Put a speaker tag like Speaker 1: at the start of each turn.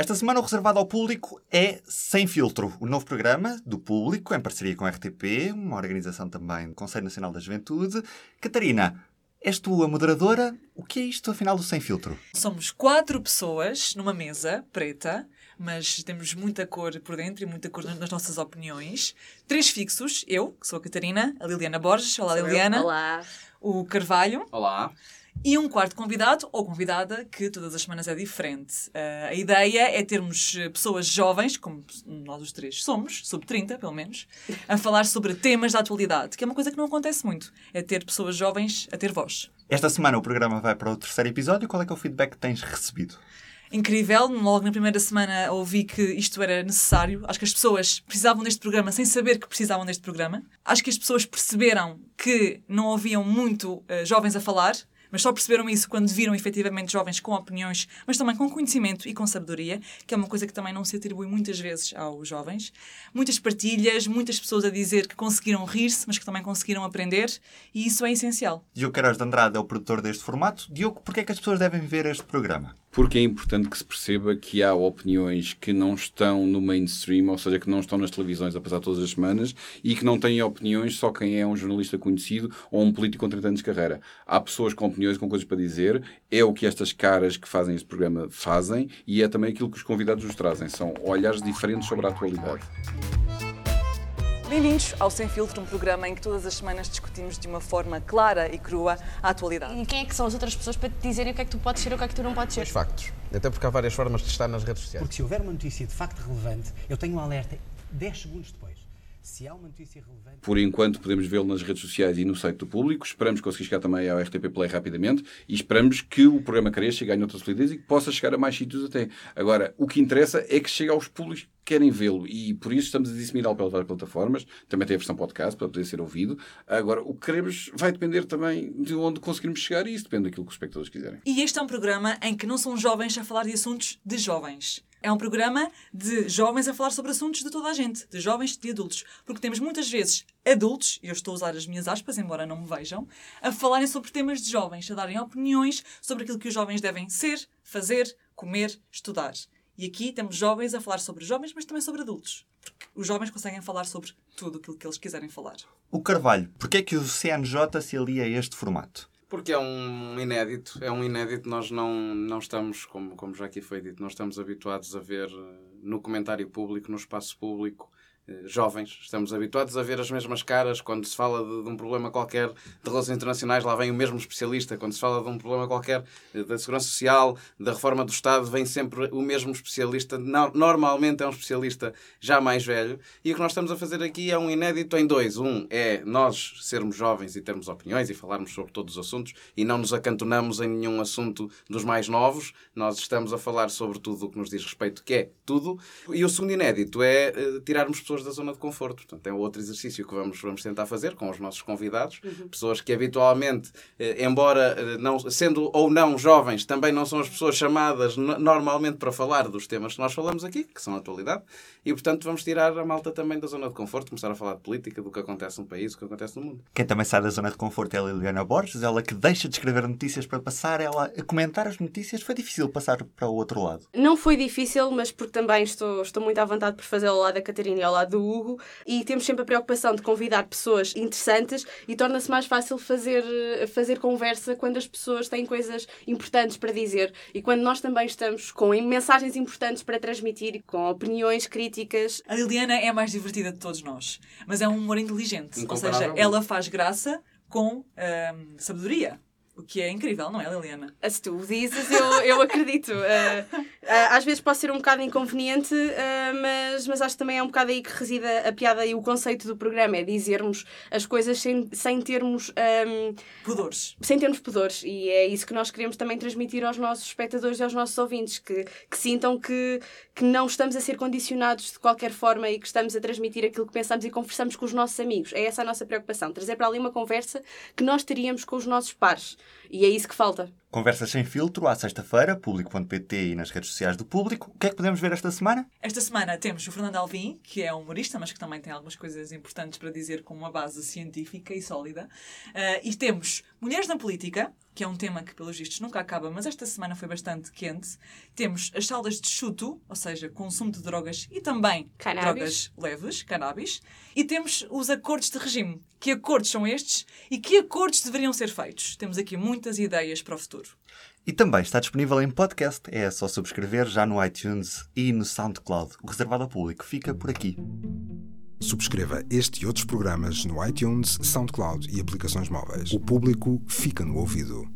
Speaker 1: Esta semana o reservado ao público é Sem Filtro, o novo programa do público, em parceria com a RTP, uma organização também do Conselho Nacional da Juventude. Catarina, és tu a moderadora? O que é isto, afinal, do Sem Filtro?
Speaker 2: Somos quatro pessoas numa mesa preta, mas temos muita cor por dentro e muita cor nas nossas opiniões. Três fixos, eu, que sou a Catarina, a Liliana Borges, olá
Speaker 3: Sou eu.
Speaker 2: Liliana,
Speaker 3: Olá.
Speaker 2: o Carvalho
Speaker 4: Olá.
Speaker 2: E um quarto convidado ou convidada que todas as semanas é diferente. Ah, a ideia é termos eh, pessoas jovens, como nós os três somos, sub 30 pelo menos, a falar sobre temas da atualidade, que é uma coisa que não acontece muito, é ter pessoas jovens a ter voz.
Speaker 1: Esta semana o programa vai para o terceiro episódio. Qual é que é o feedback que tens recebido?
Speaker 2: incrível. Logo na primeira semana ouvi que isto era necessário. Acho que as pessoas precisavam deste programa sem saber que precisavam deste programa. Acho que as pessoas perceberam que não ouviam muito eh, jovens a falar. Mas só perceberam isso quando viram efetivamente jovens com opiniões, mas também com conhecimento e com sabedoria, que é uma coisa que também não se atribui muitas vezes aos jovens. Muitas partilhas, muitas pessoas a dizer que conseguiram rir-se, mas que também conseguiram aprender, e isso é essencial.
Speaker 1: Diogo Queiroz de Andrade é o produtor deste formato. Diogo, porquê é que as pessoas devem ver este programa?
Speaker 4: Porque é importante que se perceba que há opiniões que não estão no mainstream, ou seja, que não estão nas televisões a passar todas as semanas e que não têm opiniões só quem é um jornalista conhecido ou um político com 30 anos de carreira. Há pessoas com opiniões, com coisas para dizer, é o que estas caras que fazem este programa fazem e é também aquilo que os convidados nos trazem. São olhares diferentes sobre a atualidade.
Speaker 2: Bem-vindos ao Sem Filtro, um programa em que todas as semanas discutimos de uma forma clara e crua a atualidade.
Speaker 3: E quem é que são as outras pessoas para te dizerem o que é que tu podes ser ou o que é que tu não podes ser?
Speaker 5: Os factos. Até porque há várias formas de estar nas redes sociais.
Speaker 6: Porque se houver uma notícia de facto relevante, eu tenho um alerta 10 segundos depois. Se há uma notícia relevante.
Speaker 4: Por enquanto, podemos vê-lo nas redes sociais e no site do público. Esperamos conseguir chegar também ao RTP Play rapidamente e esperamos que o programa cresça e ganhe outra solidez e que possa chegar a mais sítios até. Agora, o que interessa é que chegue aos públicos que querem vê-lo e por isso estamos a disseminá-lo pelas várias plataformas. Também tem a versão podcast para poder ser ouvido. Agora, o que queremos vai depender também de onde conseguirmos chegar e isso depende daquilo que os espectadores quiserem.
Speaker 2: E este é um programa em que não são jovens a falar de assuntos de jovens. É um programa de jovens a falar sobre assuntos de toda a gente, de jovens e de adultos. Porque temos muitas vezes adultos, e eu estou a usar as minhas aspas, embora não me vejam, a falarem sobre temas de jovens, a darem opiniões sobre aquilo que os jovens devem ser, fazer, comer, estudar. E aqui temos jovens a falar sobre jovens, mas também sobre adultos. Porque os jovens conseguem falar sobre tudo aquilo que eles quiserem falar.
Speaker 1: O Carvalho, porquê é que o CNJ se alia a este formato?
Speaker 7: Porque é um inédito, é um inédito, nós não, não estamos, como, como já aqui foi dito, não estamos habituados a ver eh, no comentário público, no espaço público, jovens. Estamos habituados a ver as mesmas caras quando se fala de, de, um problema qualquer de relações internacionais, lá vem o mesmo especialista. Quando se fala de um problema qualquer da segurança social, da reforma do Estado, vem sempre o mesmo especialista. No, normalmente é um especialista já mais velho. E o que nós estamos a fazer aqui é um inédito em dois. Um é nós sermos jovens e termos opiniões e falarmos sobre todos os assuntos e não nos acantonamos em nenhum assunto dos mais novos. Nós estamos a falar sobre tudo o que nos diz respeito, que é tudo. E o segundo inédito é uh, tirarmos pessoas da zona de conforto. Portanto, é outro exercício que vamos, vamos tentar fazer com os nossos convidados. Uhum. Pessoas que habitualmente, eh, embora eh, não, sendo ou não jovens, também não são as pessoas chamadas normalmente para falar dos temas que nós falamos aqui, que são a atualidade. E, portanto, vamos tirar a malta também da zona de conforto, começar a falar de política, do que acontece no país, do que acontece no mundo.
Speaker 1: Quem também sai da zona de conforto é a Liliana Borges, ela que deixa de escrever notícias para passar ela a comentar as notícias. Foi difícil passar para o outro lado?
Speaker 3: Não foi difícil, mas porque também estou, estou muito à vontade por fazer ao lado da Catarina e ao lado do Hugo e temos sempre a preocupação de convidar pessoas interessantes e torna-se mais fácil fazer, fazer conversa quando as pessoas têm coisas importantes para dizer e quando nós também estamos com mensagens importantes para transmitir, com opiniões críticas.
Speaker 2: A Liliana é a mais divertida de todos nós, mas é um humor inteligente, ou seja, ela faz graça com hum, sabedoria. O que é incrível, não é, Liliana?
Speaker 3: Se tu o dizes, eu, eu acredito. Uh, às vezes pode ser um bocado inconveniente, uh, mas, mas acho que também é um bocado aí que reside a piada e o conceito do programa, é dizermos as coisas sem, sem termos... Um,
Speaker 2: pudores.
Speaker 3: Sem termos pudores. E é isso que nós queremos também transmitir aos nossos espectadores e aos nossos ouvintes, que, que sintam que, que não estamos a ser condicionados de qualquer forma e que estamos a transmitir aquilo que pensamos e conversamos com os nossos amigos. É essa a nossa preocupação, trazer para ali uma conversa que nós teríamos com os nossos pares. E é isso que falta.
Speaker 1: Conversas sem filtro, à sexta-feira, público.pt e nas redes sociais do público. O que é que podemos ver esta semana?
Speaker 2: Esta semana temos o Fernando Alvim, que é humorista, mas que também tem algumas coisas importantes para dizer com uma base científica e sólida. Uh, e temos Mulheres na Política, que é um tema que, pelos vistos, nunca acaba, mas esta semana foi bastante quente. Temos as salas de chuto, ou seja, consumo de drogas e também
Speaker 3: Cannabis.
Speaker 2: drogas leves, cannabis. E temos os acordos de regime. Que acordos são estes e que acordos deveriam ser feitos? Temos aqui muitas ideias para o futuro.
Speaker 1: E também está disponível em podcast. É só subscrever já no iTunes e no SoundCloud. O reservado ao público fica por aqui.
Speaker 8: Subscreva este e outros programas no iTunes, SoundCloud e aplicações móveis. O público fica no ouvido.